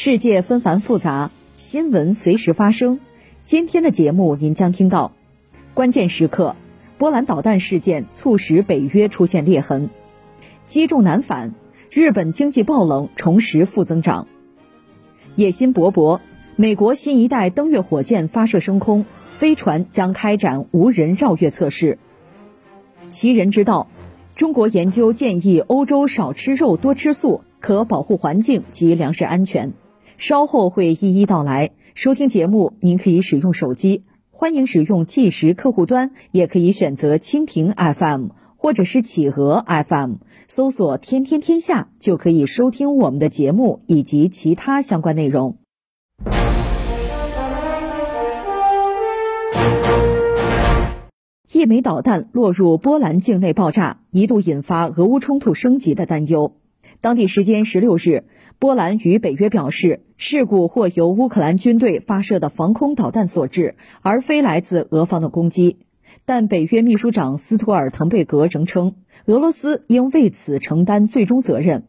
世界纷繁复杂，新闻随时发生。今天的节目您将听到：关键时刻，波兰导弹事件促使北约出现裂痕；积重难返，日本经济爆冷重拾负增长。野心勃勃，美国新一代登月火箭发射升空，飞船将开展无人绕月测试。奇人之道，中国研究建议欧洲少吃肉多吃素，可保护环境及粮食安全。稍后会一一道来。收听节目，您可以使用手机，欢迎使用计时客户端，也可以选择蜻蜓 FM 或者是企鹅 FM。搜索“天天天下”就可以收听我们的节目以及其他相关内容。一枚导弹落入波兰境内爆炸，一度引发俄乌冲突升级的担忧。当地时间十六日，波兰与北约表示，事故或由乌克兰军队发射的防空导弹所致，而非来自俄方的攻击。但北约秘书长斯托尔滕贝格仍称，俄罗斯应为此承担最终责任。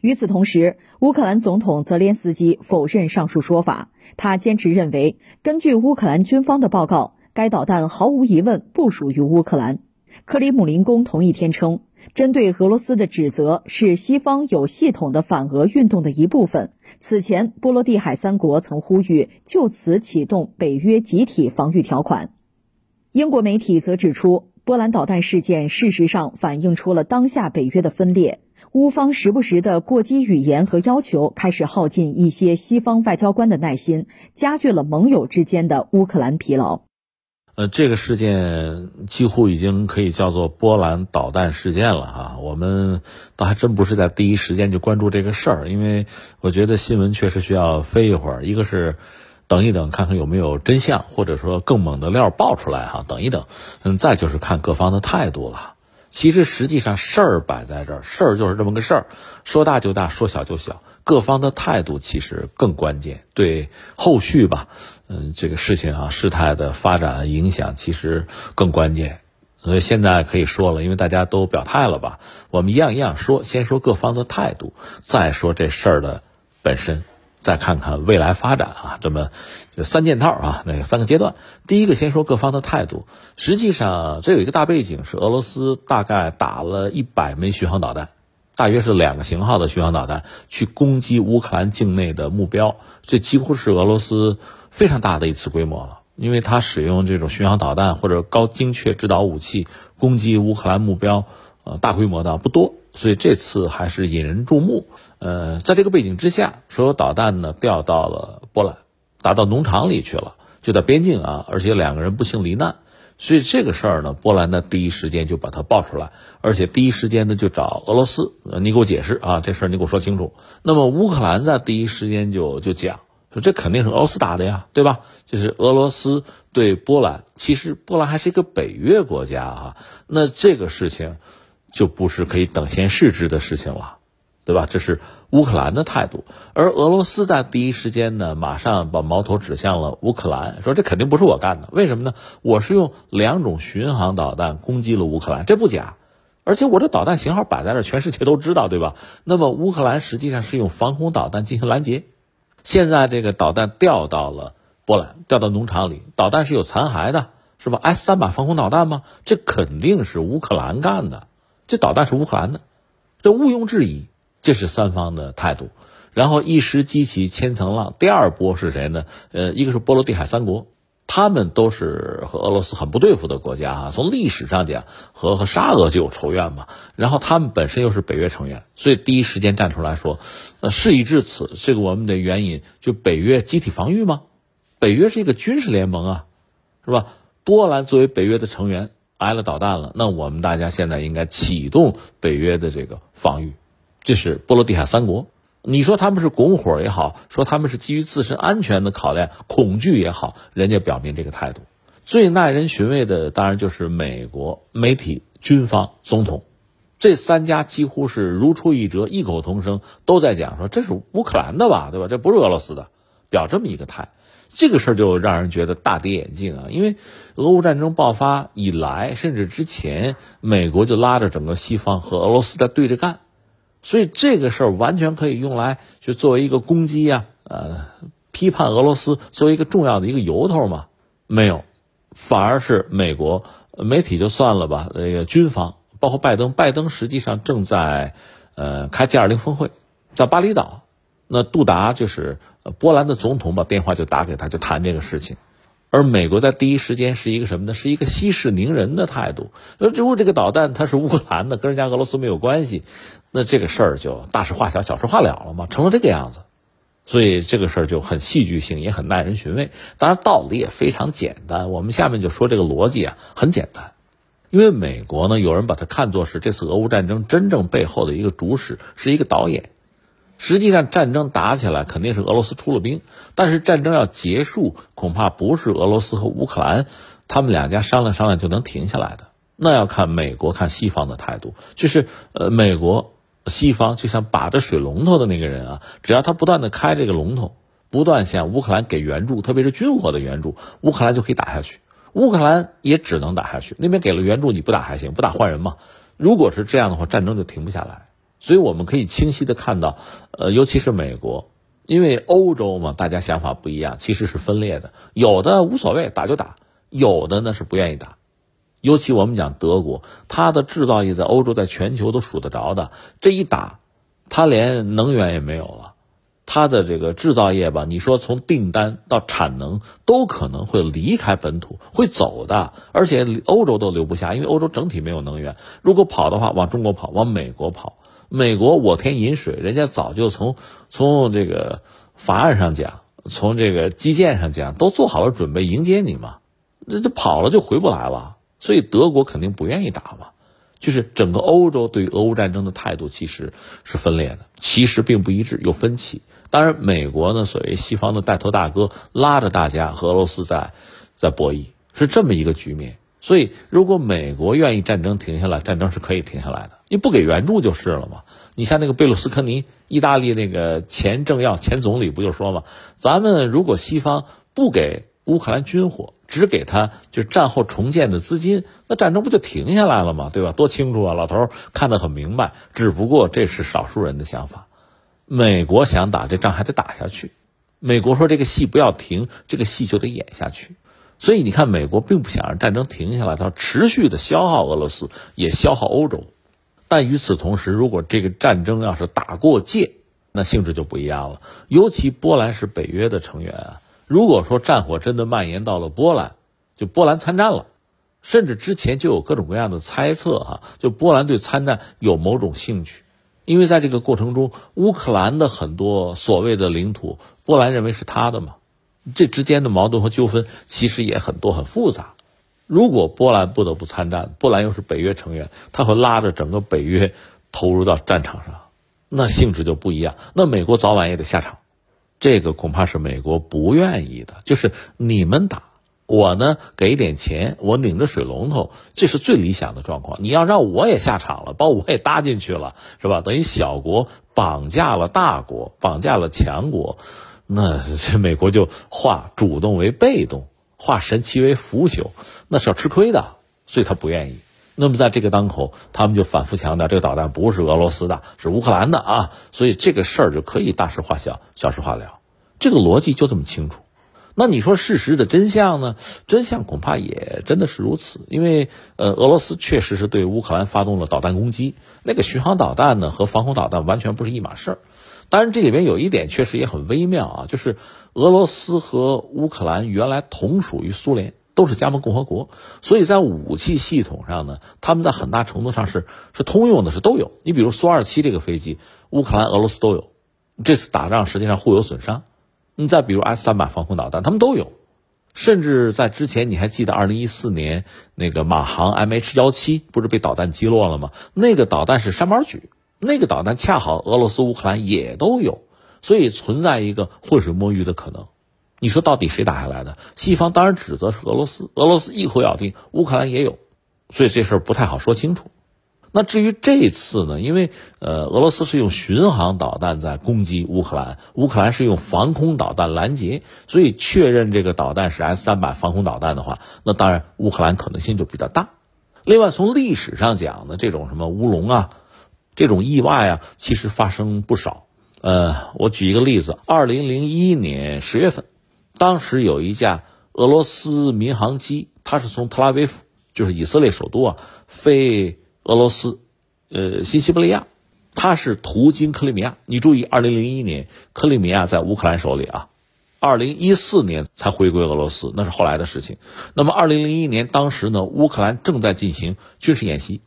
与此同时，乌克兰总统泽连斯基否认上述说法，他坚持认为，根据乌克兰军方的报告，该导弹毫无疑问不属于乌克兰。克里姆林宫同一天称，针对俄罗斯的指责是西方有系统的反俄运动的一部分。此前，波罗的海三国曾呼吁就此启动北约集体防御条款。英国媒体则指出，波兰导弹事件事实上反映出了当下北约的分裂。乌方时不时的过激语言和要求，开始耗尽一些西方外交官的耐心，加剧了盟友之间的乌克兰疲劳。呃，这个事件几乎已经可以叫做波兰导弹事件了啊！我们倒还真不是在第一时间就关注这个事儿，因为我觉得新闻确实需要飞一会儿。一个是。等一等，看看有没有真相，或者说更猛的料爆出来哈。等一等，嗯，再就是看各方的态度了。其实实际上事儿摆在这儿，事儿就是这么个事儿，说大就大，说小就小。各方的态度其实更关键，对后续吧，嗯，这个事情啊，事态的发展影响其实更关键。所以现在可以说了，因为大家都表态了吧，我们一样一样说，先说各方的态度，再说这事儿的本身。再看看未来发展啊，这么就三件套啊，那个三个阶段。第一个先说各方的态度，实际上这有一个大背景是俄罗斯大概打了一百枚巡航导弹，大约是两个型号的巡航导弹去攻击乌克兰境内的目标，这几乎是俄罗斯非常大的一次规模了，因为它使用这种巡航导弹或者高精确制导武器攻击乌克兰目标，呃，大规模的不多。所以这次还是引人注目。呃，在这个背景之下，所有导弹呢调到了波兰，打到农场里去了，就在边境啊，而且两个人不幸罹难。所以这个事儿呢，波兰呢第一时间就把它爆出来，而且第一时间呢就找俄罗斯，你给我解释啊，这事儿你给我说清楚。那么乌克兰在第一时间就就讲这肯定是俄罗斯打的呀，对吧？就是俄罗斯对波兰，其实波兰还是一个北约国家啊，那这个事情。就不是可以等闲视之的事情了，对吧？这是乌克兰的态度，而俄罗斯在第一时间呢，马上把矛头指向了乌克兰，说这肯定不是我干的，为什么呢？我是用两种巡航导弹攻击了乌克兰，这不假，而且我这导弹型号摆在那儿，全世界都知道，对吧？那么乌克兰实际上是用防空导弹进行拦截，现在这个导弹掉到了波兰，掉到农场里，导弹是有残骸的，是吧？S 三百防空导弹吗？这肯定是乌克兰干的。这导弹是乌克兰的，这毋庸置疑，这是三方的态度。然后一时激起千层浪，第二波是谁呢？呃，一个是波罗的海三国，他们都是和俄罗斯很不对付的国家啊。从历史上讲，和和沙俄就有仇怨嘛。然后他们本身又是北约成员，所以第一时间站出来说，呃，事已至此，这个我们的援引就北约集体防御吗？北约是一个军事联盟啊，是吧？波兰作为北约的成员。挨了导弹了，那我们大家现在应该启动北约的这个防御，这是波罗的海三国。你说他们是拱火也好，说他们是基于自身安全的考量、恐惧也好，人家表明这个态度。最耐人寻味的，当然就是美国媒体、军方、总统，这三家几乎是如出一辙，异口同声都在讲说这是乌克兰的吧，对吧？这不是俄罗斯的，表这么一个态。这个事儿就让人觉得大跌眼镜啊！因为俄乌战争爆发以来，甚至之前，美国就拉着整个西方和俄罗斯在对着干，所以这个事儿完全可以用来就作为一个攻击呀，呃，批判俄罗斯作为一个重要的一个由头嘛。没有，反而是美国媒体就算了吧，那个军方包括拜登，拜登实际上正在呃开 G20 峰会，在巴厘岛。那杜达就是波兰的总统，把电话就打给他，就谈这个事情。而美国在第一时间是一个什么呢？是一个息事宁人的态度。那如果这个导弹它是乌克兰的，跟人家俄罗斯没有关系，那这个事儿就大事化小，小事化了了嘛，成了这个样子。所以这个事儿就很戏剧性，也很耐人寻味。当然道理也非常简单。我们下面就说这个逻辑啊，很简单。因为美国呢，有人把它看作是这次俄乌战争真正背后的一个主使，是一个导演。实际上，战争打起来肯定是俄罗斯出了兵，但是战争要结束，恐怕不是俄罗斯和乌克兰他们两家商量商量就能停下来的。那要看美国看西方的态度，就是呃，美国西方就像把着水龙头的那个人啊，只要他不断的开这个龙头，不断向乌克兰给援助，特别是军火的援助，乌克兰就可以打下去，乌克兰也只能打下去。那边给了援助，你不打还行，不打换人嘛。如果是这样的话，战争就停不下来。所以我们可以清晰的看到，呃，尤其是美国，因为欧洲嘛，大家想法不一样，其实是分裂的。有的无所谓，打就打；有的呢是不愿意打。尤其我们讲德国，它的制造业在欧洲、在全球都数得着的。这一打，它连能源也没有了，它的这个制造业吧，你说从订单到产能都可能会离开本土，会走的。而且欧洲都留不下，因为欧洲整体没有能源。如果跑的话，往中国跑，往美国跑。美国我田饮水，人家早就从从这个法案上讲，从这个基建上讲，都做好了准备迎接你嘛。这这跑了就回不来了，所以德国肯定不愿意打嘛。就是整个欧洲对俄乌战争的态度其实是分裂的，其实并不一致，有分歧。当然，美国呢，所谓西方的带头大哥，拉着大家和俄罗斯在在博弈，是这么一个局面。所以，如果美国愿意战争停下来，战争是可以停下来的。你不给援助就是了嘛。你像那个贝鲁斯科尼，意大利那个前政要、前总理不就说嘛，咱们如果西方不给乌克兰军火，只给他就战后重建的资金，那战争不就停下来了吗？对吧？多清楚啊！老头看得很明白。只不过这是少数人的想法。美国想打这仗还得打下去。美国说这个戏不要停，这个戏就得演下去。所以你看，美国并不想让战争停下来，它持续的消耗俄罗斯，也消耗欧洲。但与此同时，如果这个战争要是打过界，那性质就不一样了。尤其波兰是北约的成员啊，如果说战火真的蔓延到了波兰，就波兰参战了，甚至之前就有各种各样的猜测哈，就波兰对参战有某种兴趣，因为在这个过程中，乌克兰的很多所谓的领土，波兰认为是他的嘛。这之间的矛盾和纠纷其实也很多很复杂。如果波兰不得不参战，波兰又是北约成员，他会拉着整个北约投入到战场上，那性质就不一样。那美国早晚也得下场，这个恐怕是美国不愿意的。就是你们打我呢，给点钱，我拧着水龙头，这是最理想的状况。你要让我也下场了，把我也搭进去了，是吧？等于小国绑架了大国，绑架了强国。那这美国就化主动为被动，化神奇为腐朽，那是要吃亏的，所以他不愿意。那么在这个当口，他们就反复强调，这个导弹不是俄罗斯的，是乌克兰的啊，所以这个事儿就可以大事化小，小事化了，这个逻辑就这么清楚。那你说事实的真相呢？真相恐怕也真的是如此，因为呃，俄罗斯确实是对乌克兰发动了导弹攻击，那个巡航导弹呢和防空导弹完全不是一码事儿。当然，这里边有一点确实也很微妙啊，就是俄罗斯和乌克兰原来同属于苏联，都是加盟共和国，所以在武器系统上呢，他们在很大程度上是是通用的，是都有。你比如苏二七这个飞机，乌克兰、俄罗斯都有，这次打仗实际上互有损伤。你再比如 S 三百防空导弹，他们都有，甚至在之前你还记得二零一四年那个马航 MH 幺七不是被导弹击落了吗？那个导弹是山毛榉。那个导弹恰好俄罗斯、乌克兰也都有，所以存在一个浑水摸鱼的可能。你说到底谁打下来的？西方当然指责是俄罗斯，俄罗斯一口咬定乌克兰也有，所以这事儿不太好说清楚。那至于这次呢？因为呃，俄罗斯是用巡航导弹在攻击乌克兰，乌克兰是用防空导弹拦截，所以确认这个导弹是 S 三百防空导弹的话，那当然乌克兰可能性就比较大。另外，从历史上讲呢，这种什么乌龙啊，这种意外啊，其实发生不少。呃，我举一个例子，二零零一年十月份。当时有一架俄罗斯民航机，它是从特拉维夫，就是以色列首都啊，飞俄罗斯，呃，新西伯利亚，它是途经克里米亚。你注意，二零零一年克里米亚在乌克兰手里啊，二零一四年才回归俄罗斯，那是后来的事情。那么二零零一年当时呢，乌克兰正在进行军事演习，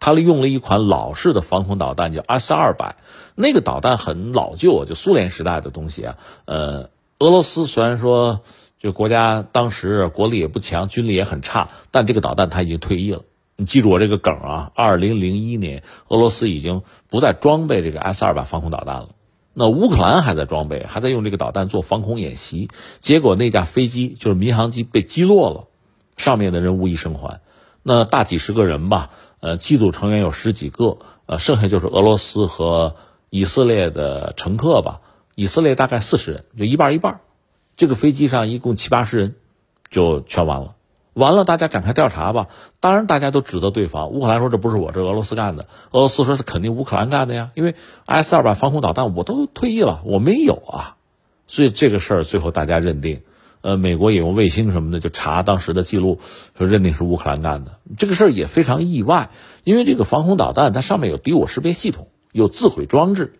他利用了一款老式的防空导弹，叫 S 二百，那个导弹很老旧，就苏联时代的东西啊，呃。俄罗斯虽然说，就国家当时国力也不强，军力也很差，但这个导弹它已经退役了。你记住我这个梗啊！二零零一年，俄罗斯已经不再装备这个 S 二百防空导弹了。那乌克兰还在装备，还在用这个导弹做防空演习。结果那架飞机就是民航机被击落了，上面的人无一生还。那大几十个人吧，呃，机组成员有十几个，呃，剩下就是俄罗斯和以色列的乘客吧。以色列大概四十人，就一半一半这个飞机上一共七八十人，就全完了。完了，大家展开调查吧。当然，大家都指责对方。乌克兰说这不是我，这俄罗斯干的。俄罗斯说是肯定乌克兰干的呀，因为 S 二百防空导弹我都退役了，我没有啊。所以这个事儿最后大家认定，呃，美国也用卫星什么的就查当时的记录，说认定是乌克兰干的。这个事儿也非常意外，因为这个防空导弹它上面有敌我识别系统，有自毁装置。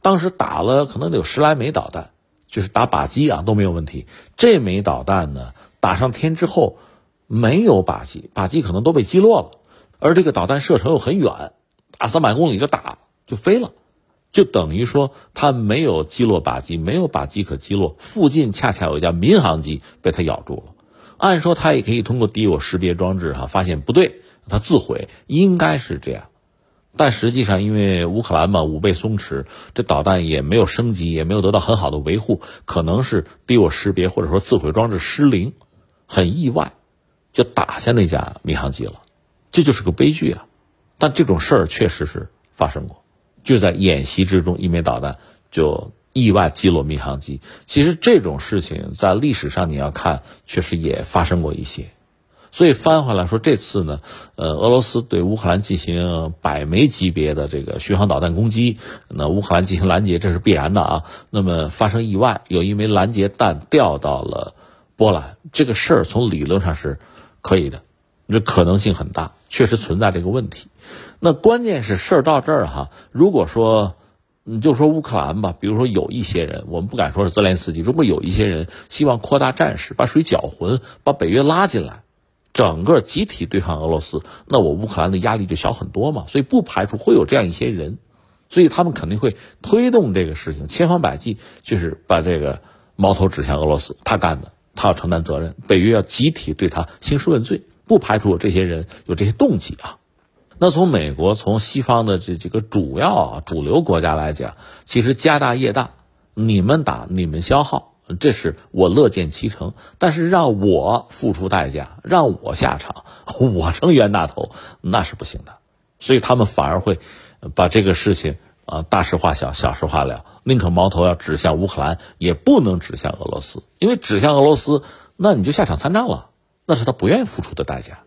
当时打了可能得有十来枚导弹，就是打靶机啊都没有问题。这枚导弹呢打上天之后没有靶机，靶机可能都被击落了。而这个导弹射程又很远，打三百公里就打就飞了，就等于说它没有击落靶机，没有靶机可击落。附近恰恰有一架民航机被它咬住了。按说它也可以通过敌我识别装置哈发现不对，它自毁，应该是这样。但实际上，因为乌克兰嘛武备松弛，这导弹也没有升级，也没有得到很好的维护，可能是敌我识别或者说自毁装置失灵，很意外，就打下那架民航机了，这就是个悲剧啊！但这种事儿确实是发生过，就在演习之中，一枚导弹就意外击落民航机。其实这种事情在历史上你要看，确实也发生过一些。所以翻回来说，这次呢，呃，俄罗斯对乌克兰进行百枚级别的这个巡航导弹攻击，那乌克兰进行拦截，这是必然的啊。那么发生意外，有一枚拦截弹掉到了波兰，这个事儿从理论上是可以的，这可能性很大，确实存在这个问题。那关键是事儿到这儿哈，如果说你就说乌克兰吧，比如说有一些人，我们不敢说是泽连斯基，如果有一些人希望扩大战事，把水搅浑，把北约拉进来。整个集体对抗俄罗斯，那我乌克兰的压力就小很多嘛，所以不排除会有这样一些人，所以他们肯定会推动这个事情，千方百计就是把这个矛头指向俄罗斯，他干的，他要承担责任，北约要集体对他兴师问罪，不排除这些人有这些动机啊。那从美国、从西方的这几个主要主流国家来讲，其实家大业大，你们打你们消耗。这是我乐见其成，但是让我付出代价，让我下场，我成冤大头，那是不行的。所以他们反而会把这个事情啊大事化小，小事化了，宁可矛头要指向乌克兰，也不能指向俄罗斯，因为指向俄罗斯，那你就下场参战了，那是他不愿意付出的代价。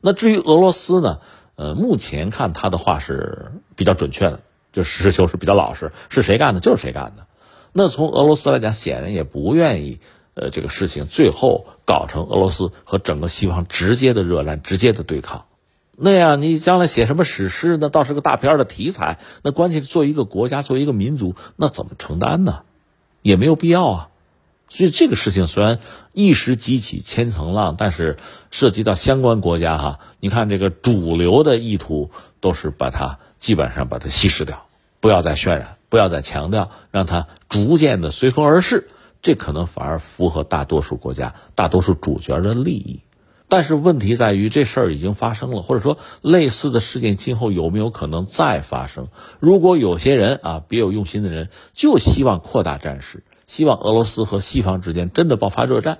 那至于俄罗斯呢？呃，目前看他的话是比较准确的，就实事求是，比较老实，是谁干的就是谁干的。那从俄罗斯来讲，显然也不愿意，呃，这个事情最后搞成俄罗斯和整个西方直接的热战、直接的对抗。那样你将来写什么史诗，那倒是个大片的题材。那关键作为一个国家，作为一个民族，那怎么承担呢？也没有必要啊。所以这个事情虽然一时激起千层浪，但是涉及到相关国家哈，你看这个主流的意图都是把它基本上把它稀释掉，不要再渲染。不要再强调，让它逐渐的随风而逝，这可能反而符合大多数国家、大多数主角的利益。但是问题在于，这事儿已经发生了，或者说类似的事件今后有没有可能再发生？如果有些人啊，别有用心的人，就希望扩大战事，希望俄罗斯和西方之间真的爆发热战，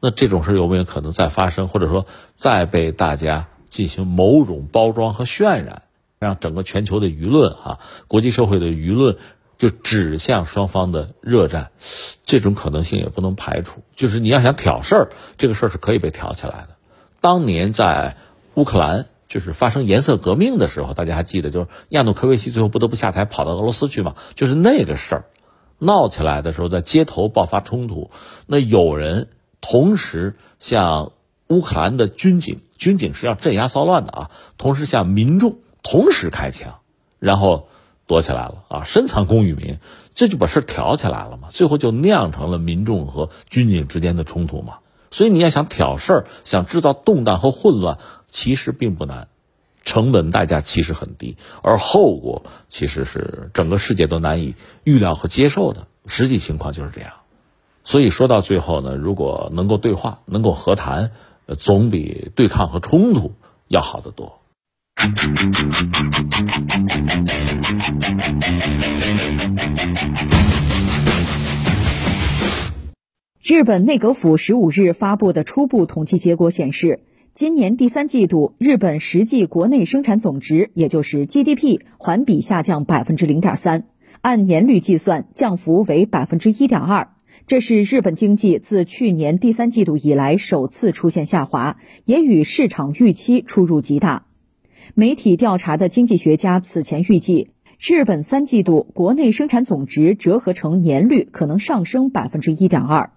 那这种事有没有可能再发生？或者说再被大家进行某种包装和渲染，让整个全球的舆论啊，国际社会的舆论就指向双方的热战，这种可能性也不能排除。就是你要想挑事儿，这个事儿是可以被挑起来的。当年在乌克兰就是发生颜色革命的时候，大家还记得，就是亚努科维奇最后不得不下台跑到俄罗斯去嘛？就是那个事儿闹起来的时候，在街头爆发冲突，那有人同时向乌克兰的军警，军警是要镇压骚乱的啊，同时向民众同时开枪，然后躲起来了啊，深藏功与名，这就把事挑起来了嘛，最后就酿成了民众和军警之间的冲突嘛。所以你要想挑事儿，想制造动荡和混乱，其实并不难，成本代价其实很低，而后果其实是整个世界都难以预料和接受的。实际情况就是这样。所以说到最后呢，如果能够对话，能够和谈，总比对抗和冲突要好得多。日本内阁府十五日发布的初步统计结果显示，今年第三季度日本实际国内生产总值，也就是 GDP，环比下降百分之零点三，按年率计算，降幅为百分之一点二。这是日本经济自去年第三季度以来首次出现下滑，也与市场预期出入极大。媒体调查的经济学家此前预计，日本三季度国内生产总值折合成年率可能上升百分之一点二。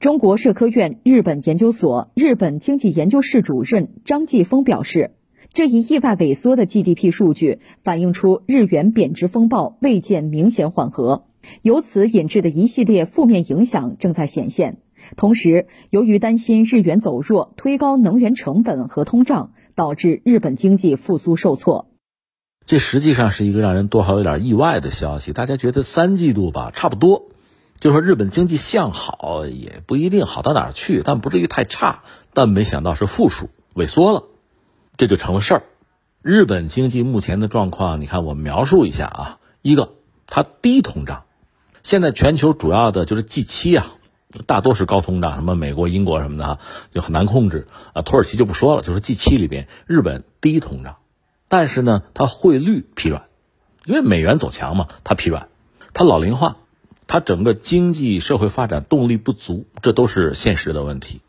中国社科院日本研究所日本经济研究室主任张继峰表示，这一意外萎缩的 GDP 数据反映出日元贬值风暴未见明显缓和，由此引致的一系列负面影响正在显现。同时，由于担心日元走弱推高能源成本和通胀，导致日本经济复苏受挫。这实际上是一个让人多少有点意外的消息。大家觉得三季度吧，差不多。就说日本经济向好也不一定好到哪儿去，但不至于太差。但没想到是负数萎缩了，这就成了事儿。日本经济目前的状况，你看我描述一下啊。一个，它低通胀。现在全球主要的就是 G 七啊，大多是高通胀，什么美国、英国什么的就很难控制啊。土耳其就不说了，就是 G 七里边日本低通胀，但是呢，它汇率疲软，因为美元走强嘛，它疲软，它老龄化。它整个经济社会发展动力不足，这都是现实的问题。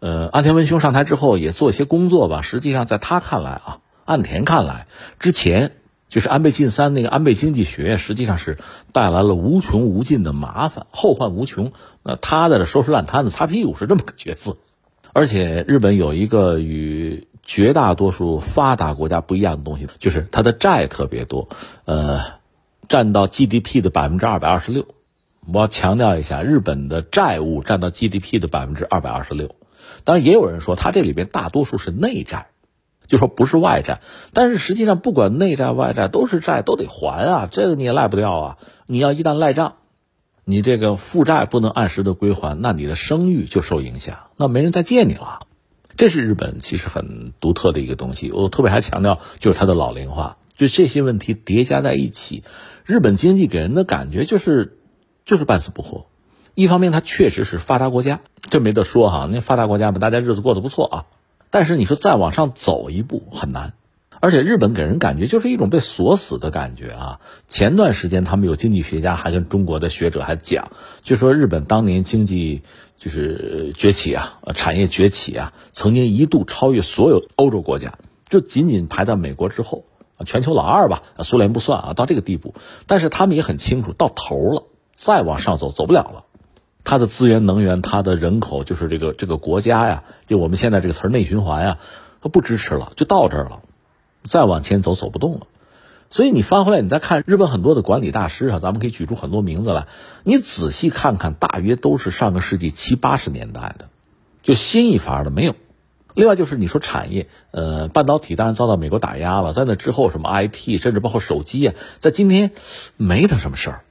呃，安田文雄上台之后也做一些工作吧。实际上，在他看来啊，岸田看来，之前就是安倍晋三那个安倍经济学，实际上是带来了无穷无尽的麻烦，后患无穷。那他在这收拾烂摊子、擦屁股是这么个角色。而且，日本有一个与绝大多数发达国家不一样的东西，就是它的债特别多，呃，占到 GDP 的百分之二百二十六。我要强调一下，日本的债务占到 GDP 的百分之二百二十六。当然，也有人说它这里边大多数是内债，就说不是外债。但是实际上，不管内债外债都是债，都得还啊，这个你也赖不掉啊。你要一旦赖账，你这个负债不能按时的归还，那你的声誉就受影响，那没人再借你了。这是日本其实很独特的一个东西。我特别还强调，就是它的老龄化，就这些问题叠加在一起，日本经济给人的感觉就是。就是半死不活，一方面它确实是发达国家，这没得说哈。那发达国家嘛，大家日子过得不错啊。但是你说再往上走一步很难，而且日本给人感觉就是一种被锁死的感觉啊。前段时间他们有经济学家还跟中国的学者还讲，就说日本当年经济就是崛起啊，产业崛起啊，曾经一度超越所有欧洲国家，就仅仅排在美国之后，全球老二吧，苏联不算啊，到这个地步。但是他们也很清楚，到头了。再往上走，走不了了。它的资源、能源，它的人口，就是这个这个国家呀，就我们现在这个词儿“内循环”呀，它不支持了，就到这儿了。再往前走，走不动了。所以你翻回来，你再看日本很多的管理大师啊，咱们可以举出很多名字来。你仔细看看，大约都是上个世纪七八十年代的，就新一伐的没有。另外就是你说产业，呃，半导体当然遭到美国打压了，在那之后什么 IT，甚至包括手机啊，在今天没他什么事儿。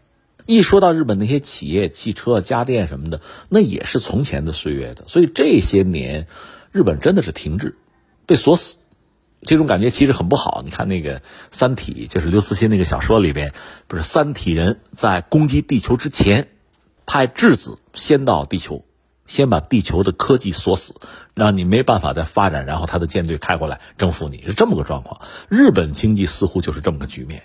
一说到日本那些企业、汽车、家电什么的，那也是从前的岁月的。所以这些年，日本真的是停滞，被锁死，这种感觉其实很不好。你看那个《三体》，就是刘慈欣那个小说里边，不是三体人在攻击地球之前，派质子先到地球。先把地球的科技锁死，让你没办法再发展，然后他的舰队开过来征服你，是这么个状况。日本经济似乎就是这么个局面。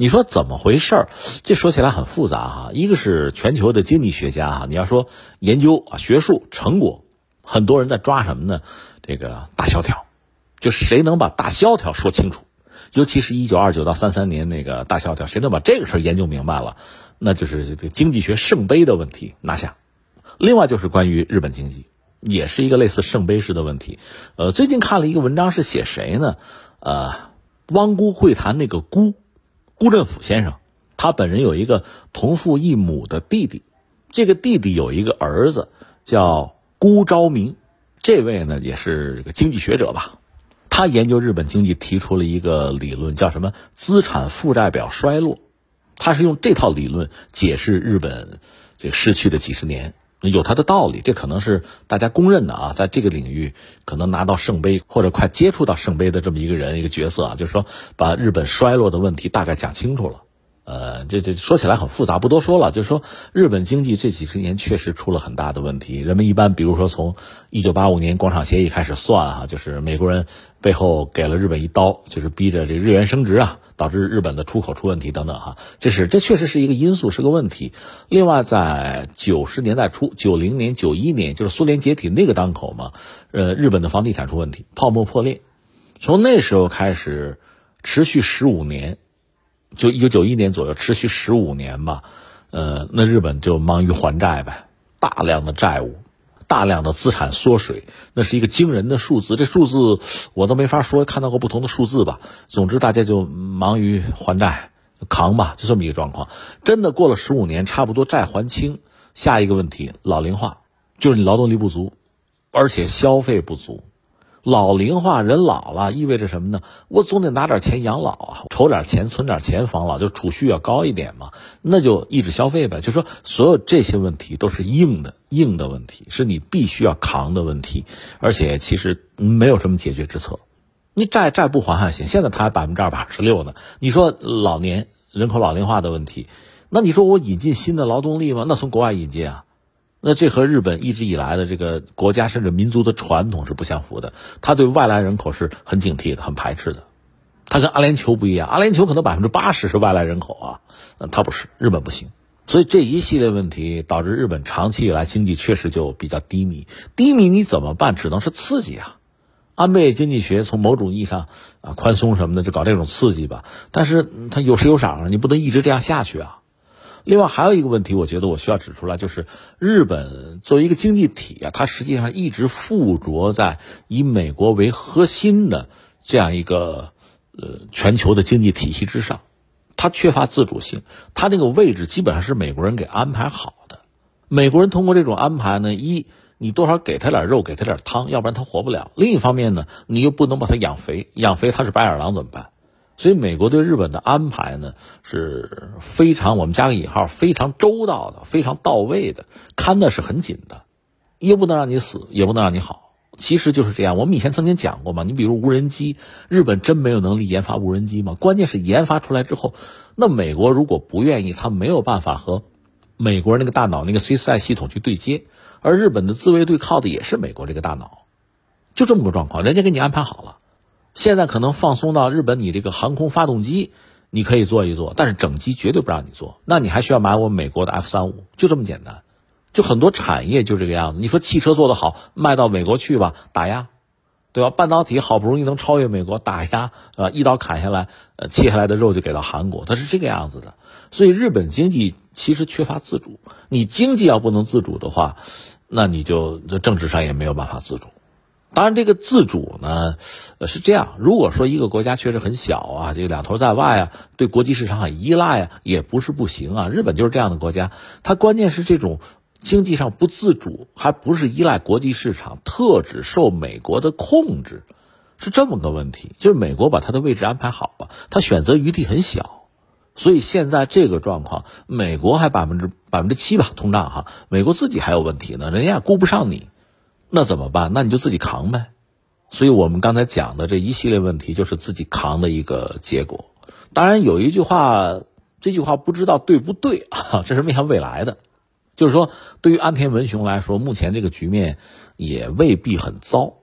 你说怎么回事儿？这说起来很复杂哈。一个是全球的经济学家哈，你要说研究啊学术成果，很多人在抓什么呢？这个大萧条，就谁能把大萧条说清楚？尤其是一九二九到三三年那个大萧条，谁能把这个事儿研究明白了，那就是这个经济学圣杯的问题拿下。另外就是关于日本经济，也是一个类似圣杯式的问题。呃，最近看了一个文章，是写谁呢？呃，汪辜会谈那个辜，辜振甫先生，他本人有一个同父异母的弟弟，这个弟弟有一个儿子叫辜昭明，这位呢也是个经济学者吧，他研究日本经济提出了一个理论，叫什么？资产负债表衰落，他是用这套理论解释日本这个失去的几十年。有他的道理，这可能是大家公认的啊，在这个领域可能拿到圣杯或者快接触到圣杯的这么一个人一个角色啊，就是说把日本衰落的问题大概讲清楚了。呃，这这说起来很复杂，不多说了。就是说，日本经济这几十年确实出了很大的问题。人们一般，比如说从一九八五年广场协议开始算啊，就是美国人背后给了日本一刀，就是逼着这日元升值啊，导致日本的出口出问题等等哈。这是这确实是一个因素，是个问题。另外，在九十年代初，九零年、九一年，就是苏联解体那个当口嘛，呃，日本的房地产出问题，泡沫破裂，从那时候开始，持续十五年。就一九九一年左右，持续十五年吧，呃，那日本就忙于还债呗，大量的债务，大量的资产缩水，那是一个惊人的数字。这数字我都没法说，看到过不同的数字吧。总之，大家就忙于还债，扛吧，就这么一个状况。真的过了十五年，差不多债还清，下一个问题，老龄化，就是你劳动力不足，而且消费不足。老龄化人老了，意味着什么呢？我总得拿点钱养老啊，筹点钱存点钱防老，就储蓄要高一点嘛。那就抑制消费呗。就说所有这些问题都是硬的，硬的问题是你必须要扛的问题，而且其实没有什么解决之策。你债债不还还行，现在它还百分之二百十六呢。你说老年人口老龄化的问题，那你说我引进新的劳动力吗？那从国外引进啊。那这和日本一直以来的这个国家甚至民族的传统是不相符的，他对外来人口是很警惕的、很排斥的。他跟阿联酋不一样，阿联酋可能百分之八十是外来人口啊，那他不是，日本不行。所以这一系列问题导致日本长期以来经济确实就比较低迷。低迷你怎么办？只能是刺激啊！安倍经济学从某种意义上啊宽松什么的，就搞这种刺激吧。但是它有时有赏啊，你不能一直这样下去啊。另外还有一个问题，我觉得我需要指出来，就是日本作为一个经济体啊，它实际上一直附着在以美国为核心的这样一个呃全球的经济体系之上，它缺乏自主性，它那个位置基本上是美国人给安排好的。美国人通过这种安排呢，一你多少给他点肉，给他点汤，要不然他活不了；另一方面呢，你又不能把他养肥，养肥他是白眼狼怎么办？所以，美国对日本的安排呢是非常，我们加个引号，非常周到的，非常到位的，看的是很紧的，又不能让你死，也不能让你好，其实就是这样。我们以前曾经讲过嘛，你比如无人机，日本真没有能力研发无人机吗？关键是研发出来之后，那美国如果不愿意，他没有办法和美国那个大脑那个 C 四 I 系统去对接，而日本的自卫队靠的也是美国这个大脑，就这么个状况，人家给你安排好了。现在可能放松到日本，你这个航空发动机你可以做一做，但是整机绝对不让你做。那你还需要买我美国的 F 三五，就这么简单。就很多产业就这个样子。你说汽车做得好，卖到美国去吧，打压，对吧？半导体好不容易能超越美国，打压，呃，一刀砍下来，呃，切下来的肉就给到韩国，它是这个样子的。所以日本经济其实缺乏自主。你经济要不能自主的话，那你就政治上也没有办法自主。当然，这个自主呢，呃，是这样。如果说一个国家确实很小啊，这个两头在外啊，对国际市场很依赖啊，也不是不行啊。日本就是这样的国家，它关键是这种经济上不自主，还不是依赖国际市场，特指受美国的控制，是这么个问题。就是美国把它的位置安排好了，它选择余地很小，所以现在这个状况，美国还百分之百分之七吧通胀哈，美国自己还有问题呢，人家顾不上你。那怎么办？那你就自己扛呗。所以我们刚才讲的这一系列问题，就是自己扛的一个结果。当然有一句话，这句话不知道对不对啊？这是面向未来的，就是说，对于安田文雄来说，目前这个局面也未必很糟。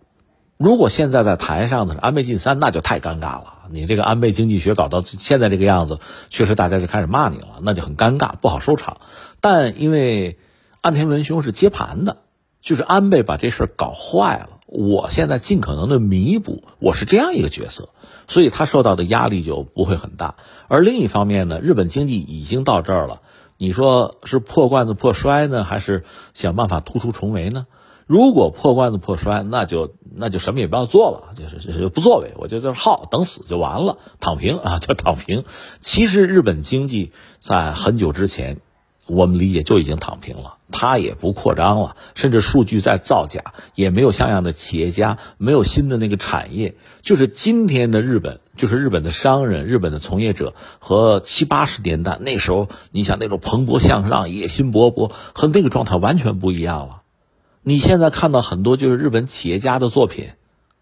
如果现在在台上的是安倍晋三，那就太尴尬了。你这个安倍经济学搞到现在这个样子，确实大家就开始骂你了，那就很尴尬，不好收场。但因为安田文雄是接盘的，就是安倍把这事儿搞坏了，我现在尽可能的弥补，我是这样一个角色，所以他受到的压力就不会很大。而另一方面呢，日本经济已经到这儿了，你说是破罐子破摔呢，还是想办法突出重围呢？如果破罐子破摔，那就那就什么也不要做了，就是就是不作为，我就就是耗等死就完了，躺平啊，叫躺平。其实日本经济在很久之前，我们理解就已经躺平了，它也不扩张了，甚至数据在造假，也没有像样的企业家，没有新的那个产业。就是今天的日本，就是日本的商人、日本的从业者和七八十年代那时候，你想那种蓬勃向上、野心勃勃和那个状态完全不一样了。你现在看到很多就是日本企业家的作品，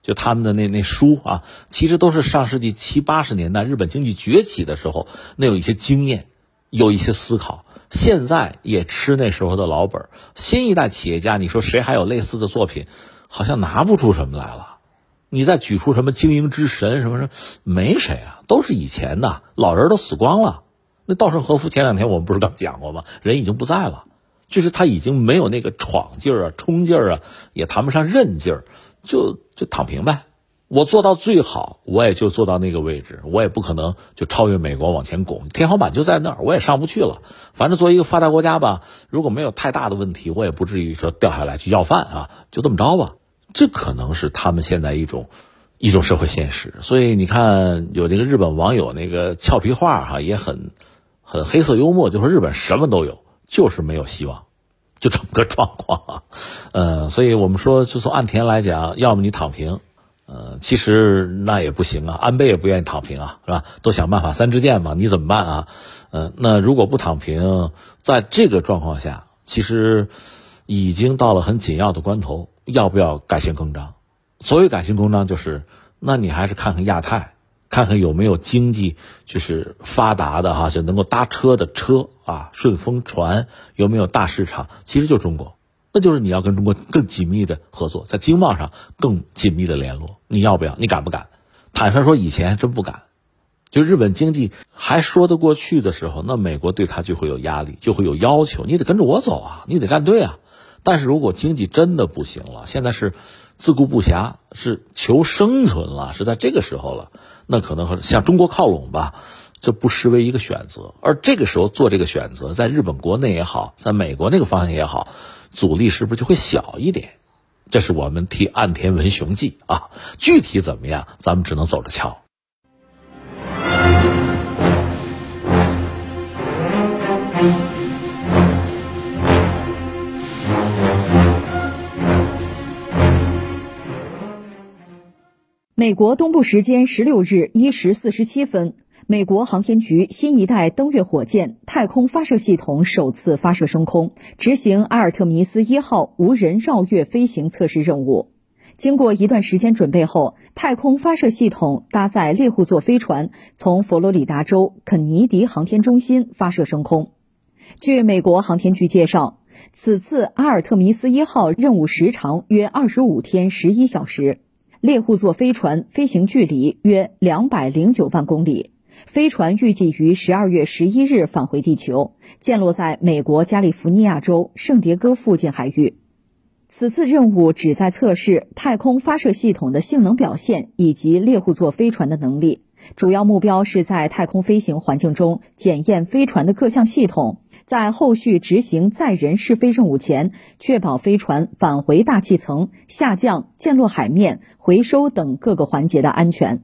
就他们的那那书啊，其实都是上世纪七八十年代日本经济崛起的时候那有一些经验，有一些思考。现在也吃那时候的老本。新一代企业家，你说谁还有类似的作品？好像拿不出什么来了。你再举出什么经营之神什么什么，没谁啊，都是以前的老人都死光了。那稻盛和夫前两天我们不是刚讲过吗？人已经不在了。就是他已经没有那个闯劲儿啊、冲劲儿啊，也谈不上韧劲儿，就就躺平呗。我做到最好，我也就做到那个位置，我也不可能就超越美国往前拱，天花板就在那儿，我也上不去了。反正作为一个发达国家吧，如果没有太大的问题，我也不至于说掉下来去要饭啊，就这么着吧。这可能是他们现在一种一种社会现实。所以你看，有那个日本网友那个俏皮话哈，也很很黑色幽默，就说日本什么都有。就是没有希望，就这么个状况啊，呃，所以我们说，就从岸田来讲，要么你躺平，呃，其实那也不行啊，安倍也不愿意躺平啊，是吧？都想办法三支箭嘛，你怎么办啊？呃，那如果不躺平，在这个状况下，其实已经到了很紧要的关头，要不要改弦更张？所谓改弦更张，就是那你还是看看亚太。看看有没有经济就是发达的哈，就能够搭车的车啊，顺风船有没有大市场？其实就中国，那就是你要跟中国更紧密的合作，在经贸上更紧密的联络，你要不要？你敢不敢？坦率说，以前真不敢。就日本经济还说得过去的时候，那美国对他就会有压力，就会有要求，你得跟着我走啊，你得站队啊。但是如果经济真的不行了，现在是自顾不暇，是求生存了，是在这个时候了。那可能向中国靠拢吧，这不失为一个选择。而这个时候做这个选择，在日本国内也好，在美国那个方向也好，阻力是不是就会小一点？这是我们替岸田文雄计啊。具体怎么样，咱们只能走着瞧。美国东部时间十六日一时四十七分，美国航天局新一代登月火箭太空发射系统首次发射升空，执行阿尔特弥斯一号无人绕月飞行测试任务。经过一段时间准备后，太空发射系统搭载猎户座飞船从佛罗里达州肯尼迪航天中心发射升空。据美国航天局介绍，此次阿尔特弥斯一号任务时长约二十五天十一小时。猎户座飞船飞行距离约两百零九万公里，飞船预计于十二月十一日返回地球，降落在美国加利福尼亚州圣迭戈附近海域。此次任务旨在测试太空发射系统的性能表现以及猎户座飞船的能力，主要目标是在太空飞行环境中检验飞船的各项系统。在后续执行载人试飞任务前，确保飞船返回大气层、下降、降落海面、回收等各个环节的安全。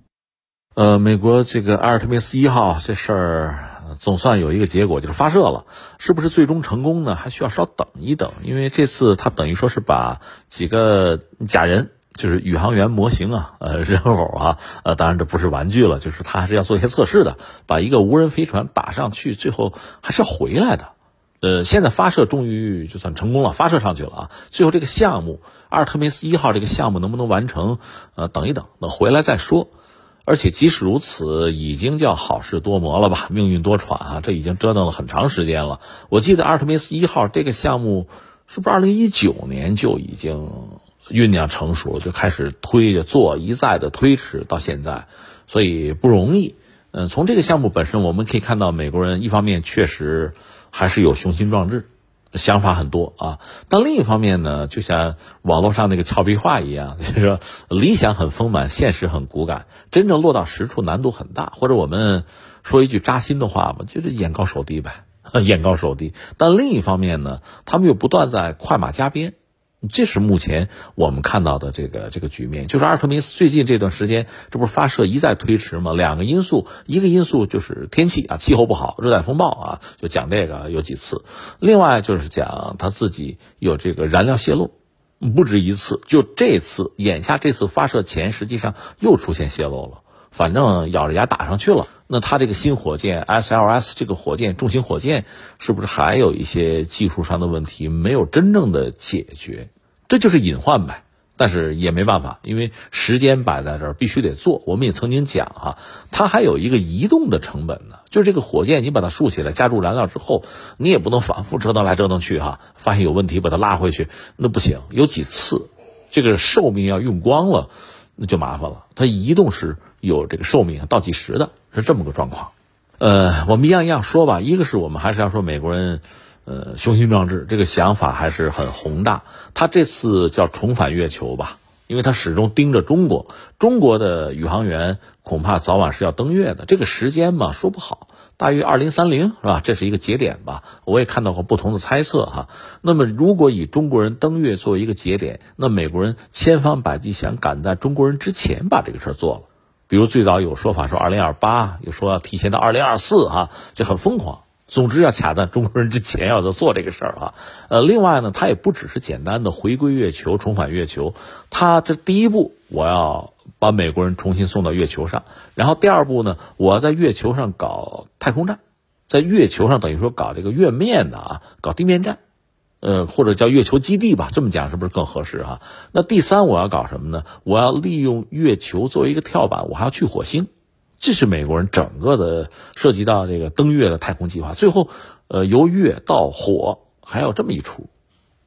呃，美国这个阿尔特弥斯一号这事儿总算有一个结果，就是发射了。是不是最终成功呢？还需要稍等一等，因为这次它等于说是把几个假人，就是宇航员模型啊，呃，人偶啊，呃，当然这不是玩具了，就是它还是要做一些测试的，把一个无人飞船打上去，最后还是要回来的。呃，现在发射终于就算成功了，发射上去了啊。最后这个项目阿尔特弥斯一号这个项目能不能完成？呃，等一等，等回来再说。而且即使如此，已经叫好事多磨了吧？命运多舛啊！这已经折腾了很长时间了。我记得阿尔特弥斯一号这个项目是不是二零一九年就已经酝酿成熟，就开始推着做，一再的推迟到现在，所以不容易。嗯，从这个项目本身，我们可以看到美国人一方面确实还是有雄心壮志。想法很多啊，但另一方面呢，就像网络上那个俏皮话一样，就是说理想很丰满，现实很骨感，真正落到实处难度很大。或者我们说一句扎心的话吧，就是眼高手低呗，眼高手低。但另一方面呢，他们又不断在快马加鞭。这是目前我们看到的这个这个局面，就是阿尔特弥斯最近这段时间，这不是发射一再推迟吗？两个因素，一个因素就是天气啊，气候不好，热带风暴啊，就讲这个有几次；另外就是讲他自己有这个燃料泄漏，不止一次。就这次，眼下这次发射前，实际上又出现泄漏了，反正咬着牙打上去了。那他这个新火箭 SLS 这个火箭重型火箭，是不是还有一些技术上的问题没有真正的解决？这就是隐患呗。但是也没办法，因为时间摆在这儿，必须得做。我们也曾经讲啊，它还有一个移动的成本呢，就是这个火箭你把它竖起来，加入燃料之后，你也不能反复折腾来折腾去哈，发现有问题把它拉回去，那不行。有几次，这个寿命要用光了，那就麻烦了。它移动是有这个寿命倒计时的。是这么个状况，呃，我们一样一样说吧。一个是我们还是要说美国人，呃，雄心壮志，这个想法还是很宏大。他这次叫重返月球吧，因为他始终盯着中国，中国的宇航员恐怕早晚是要登月的。这个时间嘛，说不好，大约二零三零是吧？这是一个节点吧？我也看到过不同的猜测哈。那么，如果以中国人登月作为一个节点，那美国人千方百计想赶在中国人之前把这个事儿做了。比如最早有说法说二零二八，有说要提前到二零二四，啊，这很疯狂。总之要卡在中国人之前要做这个事儿啊。呃，另外呢，它也不只是简单的回归月球、重返月球，它这第一步我要把美国人重新送到月球上，然后第二步呢，我要在月球上搞太空站，在月球上等于说搞这个月面的啊，搞地面站。呃，或者叫月球基地吧，这么讲是不是更合适哈？那第三，我要搞什么呢？我要利用月球作为一个跳板，我还要去火星，这是美国人整个的涉及到这个登月的太空计划。最后，呃，由月到火，还有这么一出。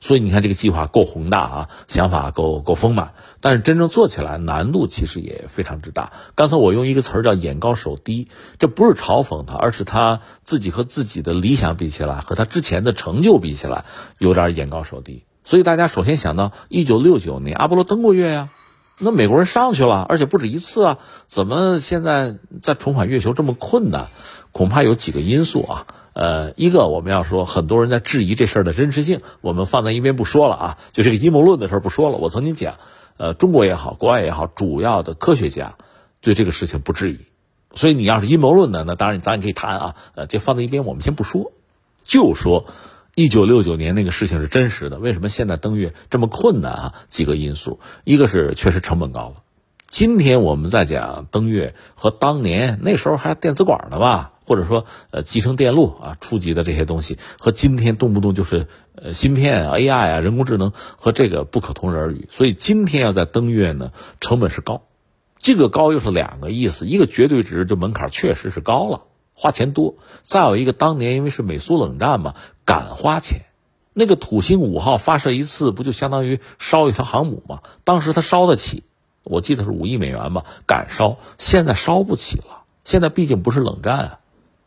所以你看，这个计划够宏大啊，想法够够丰满，但是真正做起来难度其实也非常之大。刚才我用一个词儿叫“眼高手低”，这不是嘲讽他，而是他自己和自己的理想比起来，和他之前的成就比起来，有点眼高手低。所以大家首先想到，一九六九年阿波罗登过月呀，那美国人上去了，而且不止一次啊，怎么现在在重返月球这么困难？恐怕有几个因素啊。呃，一个我们要说，很多人在质疑这事儿的真实性，我们放在一边不说了啊。就这个阴谋论的事儿不说了。我曾经讲，呃，中国也好，国外也好，主要的科学家对这个事情不质疑。所以你要是阴谋论的，那当然咱也可以谈啊。呃，这放在一边，我们先不说，就说一九六九年那个事情是真实的。为什么现在登月这么困难啊？几个因素，一个是确实成本高了。今天我们在讲登月，和当年那时候还电子管呢吧？或者说，呃，集成电路啊，初级的这些东西和今天动不动就是呃芯片啊、AI 啊、人工智能和这个不可同日而语。所以今天要在登月呢，成本是高，这个高又是两个意思：一个绝对值，这门槛确实是高了，花钱多；再有一个，当年因为是美苏冷战嘛，敢花钱。那个土星五号发射一次，不就相当于烧一条航母吗？当时它烧得起，我记得是五亿美元吧，敢烧。现在烧不起了，现在毕竟不是冷战啊。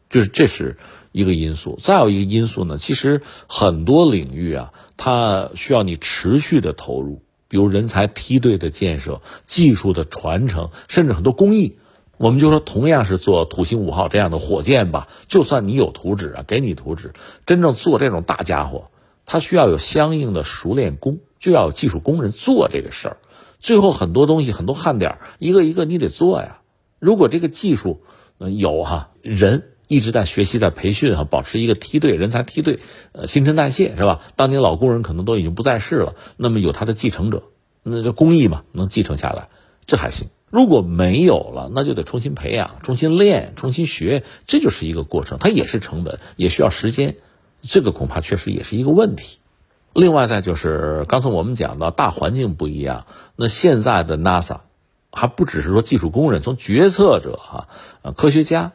就是这是一个因素，再有一个因素呢，其实很多领域啊，它需要你持续的投入，比如人才梯队的建设、技术的传承，甚至很多工艺。我们就说，同样是做土星五号这样的火箭吧，就算你有图纸啊，给你图纸，真正做这种大家伙，它需要有相应的熟练工，就要有技术工人做这个事儿。最后很多东西，很多焊点，一个一个你得做呀。如果这个技术嗯有哈人。一直在学习，在培训哈，保持一个梯队，人才梯队，呃，新陈代谢是吧？当年老工人可能都已经不在世了，那么有他的继承者，那这工艺嘛，能继承下来，这还行。如果没有了，那就得重新培养、重新练、重新学，这就是一个过程，它也是成本，也需要时间。这个恐怕确实也是一个问题。另外再就是刚才我们讲到大环境不一样，那现在的 NASA 还不只是说技术工人，从决策者哈，呃，科学家，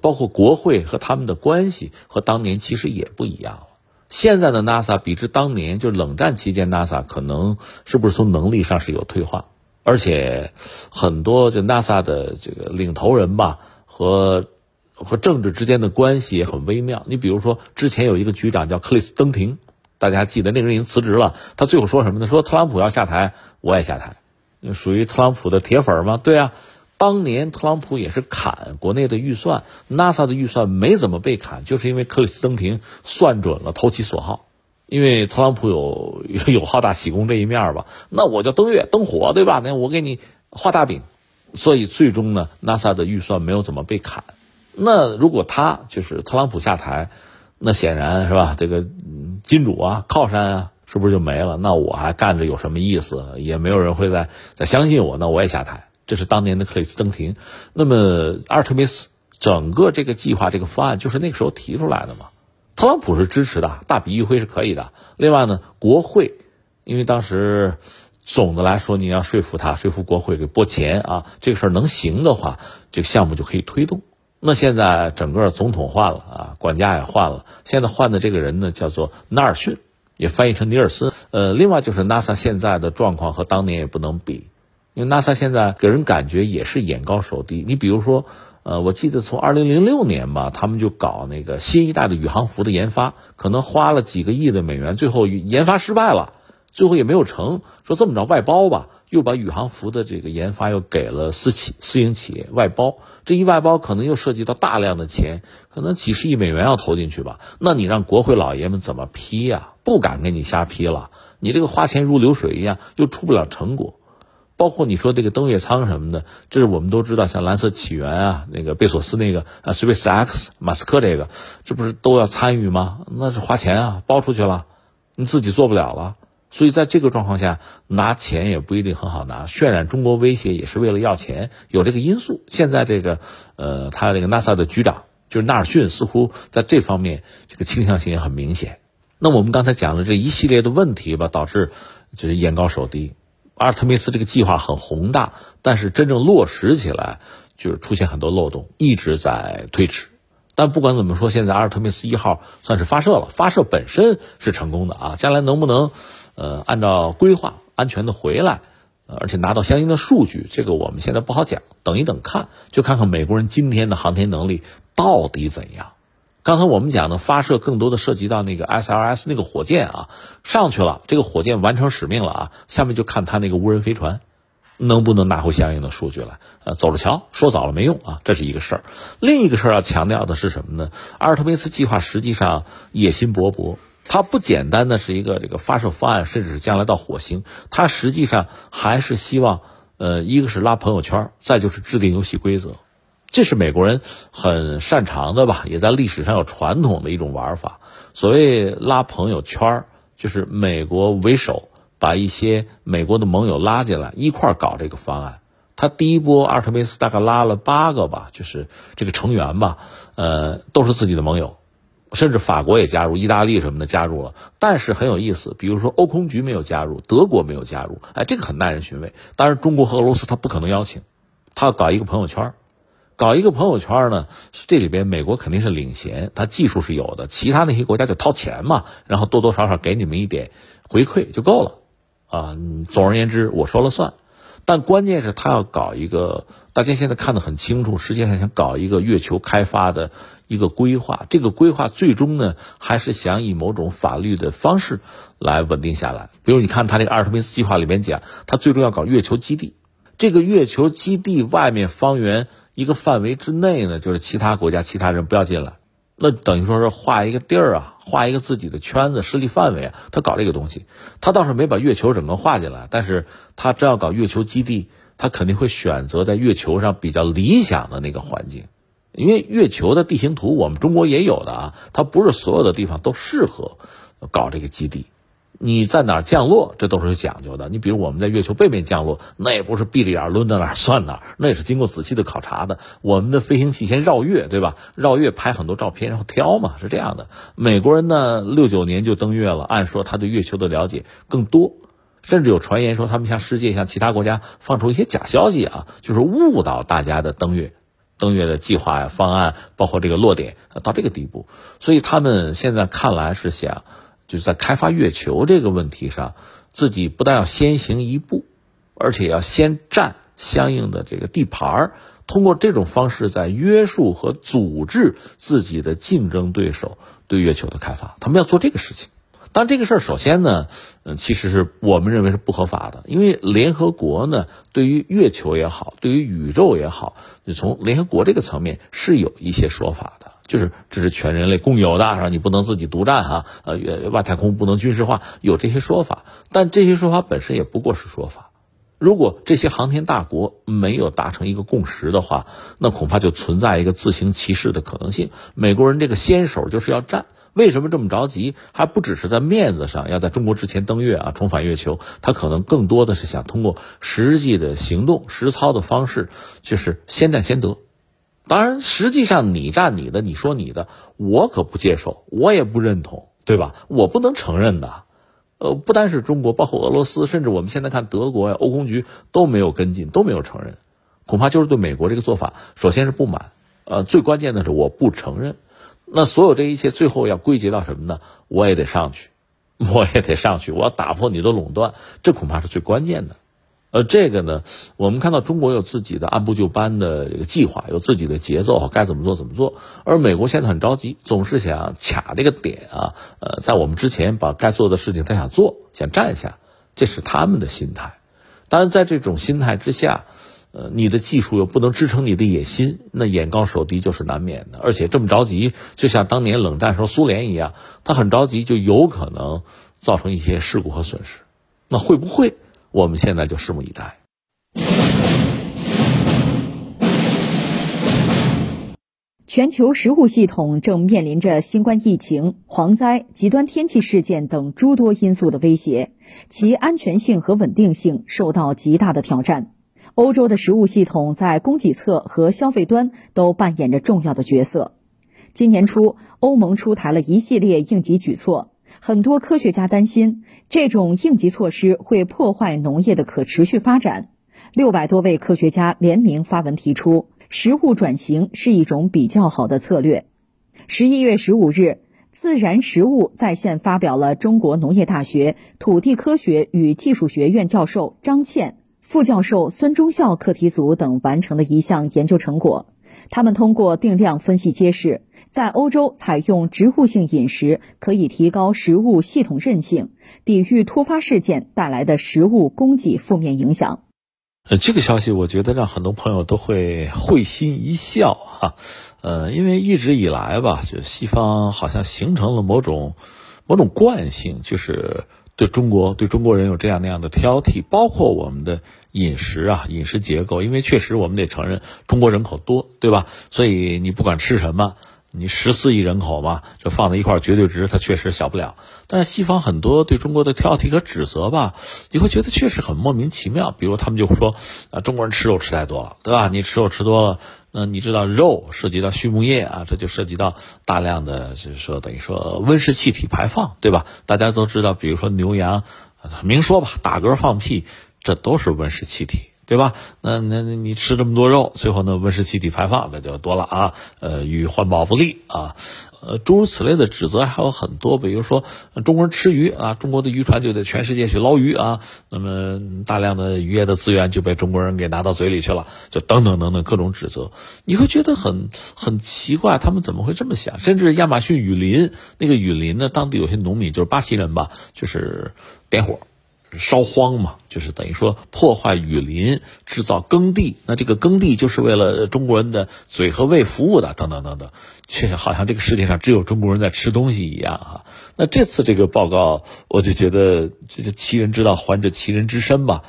包括国会和他们的关系和当年其实也不一样了。现在的 NASA 比之当年就冷战期间 NASA 可能是不是从能力上是有退化，而且很多就 NASA 的这个领头人吧和和政治之间的关系也很微妙。你比如说之前有一个局长叫克里斯登廷。大家记得那个人已经辞职了，他最后说什么呢？说特朗普要下台，我也下台，属于特朗普的铁粉吗？对啊，当年特朗普也是砍国内的预算，NASA 的预算没怎么被砍，就是因为克里斯登廷算准了投其所好，因为特朗普有有好大喜功这一面吧，那我就登月登火，对吧？那我给你画大饼，所以最终呢，NASA 的预算没有怎么被砍。那如果他就是特朗普下台，那显然是吧？这个。金主啊，靠山啊，是不是就没了？那我还干着有什么意思？也没有人会再再相信我，那我也下台。这是当年的克里斯登廷。那么阿尔特弥斯整个这个计划、这个方案就是那个时候提出来的嘛？特朗普是支持的，大笔一挥是可以的。另外呢，国会，因为当时总的来说你要说服他，说服国会给拨钱啊，这个事儿能行的话，这个项目就可以推动。那现在整个总统换了啊，管家也换了。现在换的这个人呢，叫做纳尔逊，也翻译成尼尔斯。呃，另外就是 NASA 现在的状况和当年也不能比，因为 NASA 现在给人感觉也是眼高手低。你比如说，呃，我记得从二零零六年吧，他们就搞那个新一代的宇航服的研发，可能花了几个亿的美元，最后研发失败了，最后也没有成。说这么着外包吧。又把宇航服的这个研发又给了私企私营企业外包，这一外包可能又涉及到大量的钱，可能几十亿美元要投进去吧？那你让国会老爷们怎么批呀？不敢给你瞎批了，你这个花钱如流水一样，又出不了成果。包括你说这个登月舱什么的，这是我们都知道，像蓝色起源啊，那个贝索斯那个啊，Space X，马斯克这个，这不是都要参与吗？那是花钱啊，包出去了，你自己做不了了。所以在这个状况下，拿钱也不一定很好拿，渲染中国威胁也是为了要钱，有这个因素。现在这个，呃，他这个 NASA 的局长就是纳尔逊，似乎在这方面这个倾向性也很明显。那我们刚才讲的这一系列的问题吧，导致就是眼高手低。阿尔特弥斯这个计划很宏大，但是真正落实起来就是出现很多漏洞，一直在推迟。但不管怎么说，现在阿尔特弥斯一号算是发射了，发射本身是成功的啊，将来能不能？呃，按照规划安全的回来，而且拿到相应的数据，这个我们现在不好讲，等一等看，就看看美国人今天的航天能力到底怎样。刚才我们讲的发射更多的涉及到那个 SLS 那个火箭啊，上去了，这个火箭完成使命了啊，下面就看他那个无人飞船能不能拿回相应的数据来。呃，走着瞧，说早了没用啊，这是一个事儿。另一个事儿要强调的是什么呢？阿尔特弥斯计划实际上野心勃勃。它不简单的是一个这个发射方案，甚至是将来到火星，它实际上还是希望，呃，一个是拉朋友圈，再就是制定游戏规则，这是美国人很擅长的吧，也在历史上有传统的一种玩法。所谓拉朋友圈，就是美国为首，把一些美国的盟友拉进来一块搞这个方案。他第一波阿尔特弥斯大概拉了八个吧，就是这个成员吧，呃，都是自己的盟友。甚至法国也加入，意大利什么的加入了，但是很有意思，比如说欧空局没有加入，德国没有加入，哎，这个很耐人寻味。当然，中国和俄罗斯他不可能邀请，他要搞一个朋友圈，搞一个朋友圈呢，这里边美国肯定是领衔，他技术是有的，其他那些国家就掏钱嘛，然后多多少少给你们一点回馈就够了，啊，总而言之我说了算。但关键是他要搞一个，大家现在看得很清楚，实际上想搞一个月球开发的一个规划。这个规划最终呢，还是想以某种法律的方式来稳定下来。比如你看他这个阿尔特弥斯计划里面讲，他最终要搞月球基地。这个月球基地外面方圆一个范围之内呢，就是其他国家、其他人不要进来。那等于说是画一个地儿啊，画一个自己的圈子、势力范围啊。他搞这个东西，他倒是没把月球整个画进来，但是他真要搞月球基地，他肯定会选择在月球上比较理想的那个环境，因为月球的地形图我们中国也有的啊，它不是所有的地方都适合搞这个基地。你在哪降落，这都是有讲究的。你比如我们在月球背面降落，那也不是闭着眼抡到哪儿算哪儿，那也是经过仔细的考察的。我们的飞行器先绕月，对吧？绕月拍很多照片，然后挑嘛，是这样的。美国人呢，六九年就登月了，按说他对月球的了解更多，甚至有传言说他们向世界、向其他国家放出一些假消息啊，就是误导大家的登月。登月的计划呀、方案，包括这个落点，到这个地步，所以他们现在看来是想，就是在开发月球这个问题上，自己不但要先行一步，而且要先占相应的这个地盘儿，通过这种方式在约束和组织自己的竞争对手对月球的开发，他们要做这个事情。但这个事儿，首先呢，嗯，其实是我们认为是不合法的，因为联合国呢，对于月球也好，对于宇宙也好，你从联合国这个层面是有一些说法的，就是这是全人类共有的，然后你不能自己独占哈，呃，外太空不能军事化，有这些说法，但这些说法本身也不过是说法。如果这些航天大国没有达成一个共识的话，那恐怕就存在一个自行其事的可能性。美国人这个先手就是要占。为什么这么着急？还不只是在面子上，要在中国之前登月啊，重返月球。他可能更多的是想通过实际的行动、实操的方式，就是先占先得。当然，实际上你占你的，你说你的，我可不接受，我也不认同，对吧？我不能承认的。呃，不单是中国，包括俄罗斯，甚至我们现在看德国呀、欧空局都没有跟进，都没有承认。恐怕就是对美国这个做法，首先是不满。呃，最关键的是我不承认。那所有这一切最后要归结到什么呢？我也得上去，我也得上去，我要打破你的垄断，这恐怕是最关键的。呃，这个呢，我们看到中国有自己的按部就班的这个计划，有自己的节奏，该怎么做怎么做。而美国现在很着急，总是想卡这个点啊，呃，在我们之前把该做的事情他想做，想占下，这是他们的心态。当然，在这种心态之下。呃，你的技术又不能支撑你的野心，那眼高手低就是难免的。而且这么着急，就像当年冷战时候苏联一样，他很着急，就有可能造成一些事故和损失。那会不会？我们现在就拭目以待。全球食物系统正面临着新冠疫情、蝗灾、极端天气事件等诸多因素的威胁，其安全性和稳定性受到极大的挑战。欧洲的食物系统在供给侧和消费端都扮演着重要的角色。今年初，欧盟出台了一系列应急举措，很多科学家担心这种应急措施会破坏农业的可持续发展。六百多位科学家联名发文提出，食物转型是一种比较好的策略。十一月十五日，《自然食物》在线发表了中国农业大学土地科学与技术学院教授张倩。副教授孙忠孝课题组等完成的一项研究成果，他们通过定量分析揭示，在欧洲采用植物性饮食可以提高食物系统韧性，抵御突发事件带来的食物供给负面影响。呃，这个消息我觉得让很多朋友都会会心一笑哈，呃，因为一直以来吧，就西方好像形成了某种某种惯性，就是。对中国，对中国人有这样那样的挑剔，包括我们的饮食啊，饮食结构，因为确实我们得承认中国人口多，对吧？所以你不管吃什么，你十四亿人口嘛，就放在一块绝对值，它确实小不了。但是西方很多对中国的挑剔和指责吧，你会觉得确实很莫名其妙。比如他们就说啊，中国人吃肉吃太多了，对吧？你吃肉吃多了。那你知道肉涉及到畜牧业啊，这就涉及到大量的，就是说等于说温室气体排放，对吧？大家都知道，比如说牛羊，明说吧，打嗝放屁，这都是温室气体，对吧？那那那你吃这么多肉，最后呢温室气体排放那就多了啊，呃，与环保不利啊。呃，诸如此类的指责还有很多，比如说中国人吃鱼啊，中国的渔船就得全世界去捞鱼啊，那么大量的渔业的资源就被中国人给拿到嘴里去了，就等等等等各种指责，你会觉得很很奇怪，他们怎么会这么想？甚至亚马逊雨林那个雨林呢，当地有些农民就是巴西人吧，就是点火。烧荒嘛，就是等于说破坏雨林，制造耕地。那这个耕地就是为了中国人的嘴和胃服务的，等等等等。确实，好像这个世界上只有中国人在吃东西一样哈。那这次这个报告，我就觉得这是其人之道还治其人之身吧。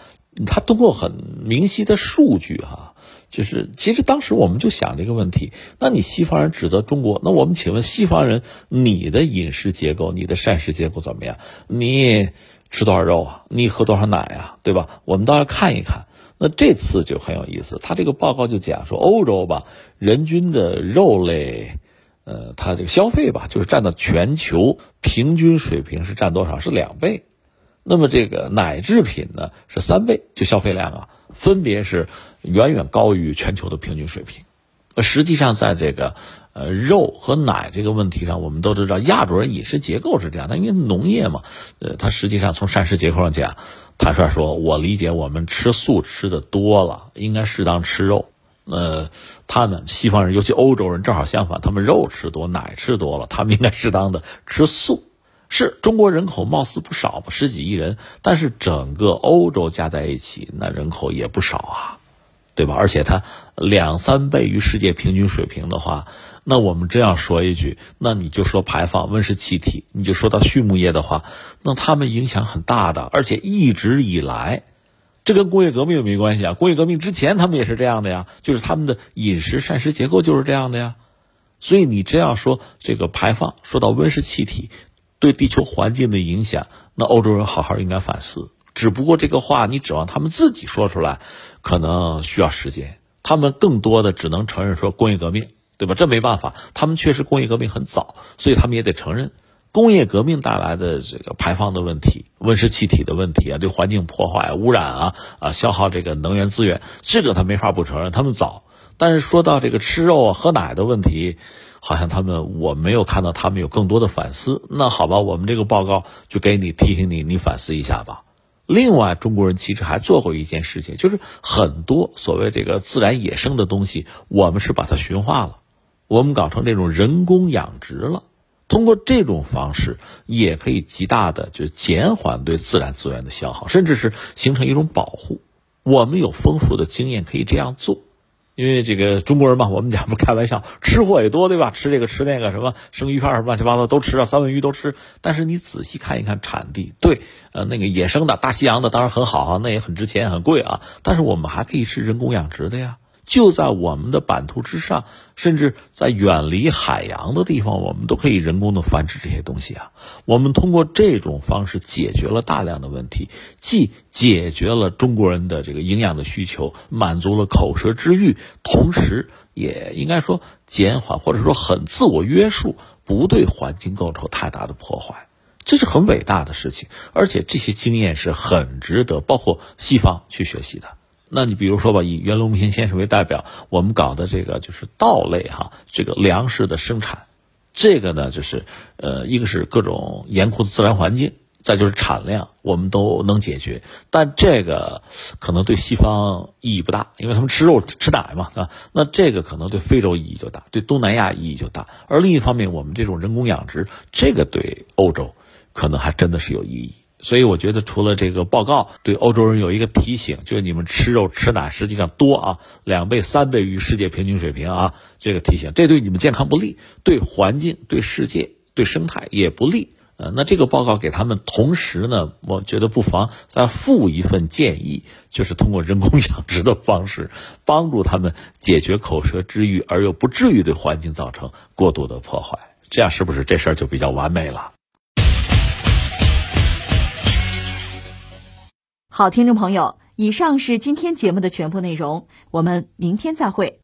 他通过很明晰的数据哈，就是其实当时我们就想这个问题，那你西方人指责中国，那我们请问西方人，你的饮食结构、你的膳食结构怎么样？你吃多少肉啊？你喝多少奶啊？对吧？我们倒要看一看。那这次就很有意思，他这个报告就讲说，欧洲吧，人均的肉类，呃，它这个消费吧，就是占到全球平均水平是占多少？是两倍。那么这个奶制品呢是三倍，就消费量啊，分别是远远高于全球的平均水平。实际上，在这个呃肉和奶这个问题上，我们都知道亚洲人饮食结构是这样的，因为农业嘛，呃，它实际上从膳食结构上讲，坦率说，我理解我们吃素吃的多了，应该适当吃肉。呃，他们西方人，尤其欧洲人正好相反，他们肉吃多，奶吃多了，他们应该适当的吃素。是中国人口貌似不少吧，十几亿人，但是整个欧洲加在一起，那人口也不少啊，对吧？而且它两三倍于世界平均水平的话，那我们这样说一句，那你就说排放温室气体，你就说到畜牧业的话，那他们影响很大的，而且一直以来，这跟工业革命没关系啊，工业革命之前他们也是这样的呀，就是他们的饮食膳食结构就是这样的呀，所以你这样说这个排放，说到温室气体。对地球环境的影响，那欧洲人好好应该反思。只不过这个话你指望他们自己说出来，可能需要时间。他们更多的只能承认说工业革命，对吧？这没办法，他们确实工业革命很早，所以他们也得承认工业革命带来的这个排放的问题、温室气体的问题啊，对环境破坏、污染啊啊，消耗这个能源资源，这个他没法不承认。他们早，但是说到这个吃肉啊、喝奶的问题。好像他们我没有看到他们有更多的反思。那好吧，我们这个报告就给你提醒你，你反思一下吧。另外，中国人其实还做过一件事情，就是很多所谓这个自然野生的东西，我们是把它驯化了，我们搞成这种人工养殖了。通过这种方式，也可以极大的就减缓对自然资源的消耗，甚至是形成一种保护。我们有丰富的经验可以这样做。因为这个中国人嘛，我们讲不开玩笑，吃货也多，对吧？吃这个吃那个，什么生鱼片什么乱七八糟都吃啊，三文鱼都吃。但是你仔细看一看产地，对，呃，那个野生的大西洋的当然很好啊，那也很值钱很贵啊。但是我们还可以吃人工养殖的呀。就在我们的版图之上，甚至在远离海洋的地方，我们都可以人工的繁殖这些东西啊。我们通过这种方式解决了大量的问题，既解决了中国人的这个营养的需求，满足了口舌之欲，同时也应该说减缓或者说很自我约束，不对环境构成太大的破坏，这是很伟大的事情。而且这些经验是很值得包括西方去学习的。那你比如说吧，以袁隆平先生为代表，我们搞的这个就是稻类哈，这个粮食的生产，这个呢就是，呃，一个是各种严酷的自然环境，再就是产量，我们都能解决。但这个可能对西方意义不大，因为他们吃肉吃奶嘛，啊，那这个可能对非洲意义就大，对东南亚意义就大。而另一方面，我们这种人工养殖，这个对欧洲可能还真的是有意义。所以我觉得，除了这个报告对欧洲人有一个提醒，就是你们吃肉吃奶实际上多啊，两倍三倍于世界平均水平啊，这个提醒，这对你们健康不利，对环境、对世界、对生态也不利。呃，那这个报告给他们，同时呢，我觉得不妨再附一份建议，就是通过人工养殖的方式，帮助他们解决口舌之欲，而又不至于对环境造成过度的破坏。这样是不是这事儿就比较完美了？好，听众朋友，以上是今天节目的全部内容，我们明天再会。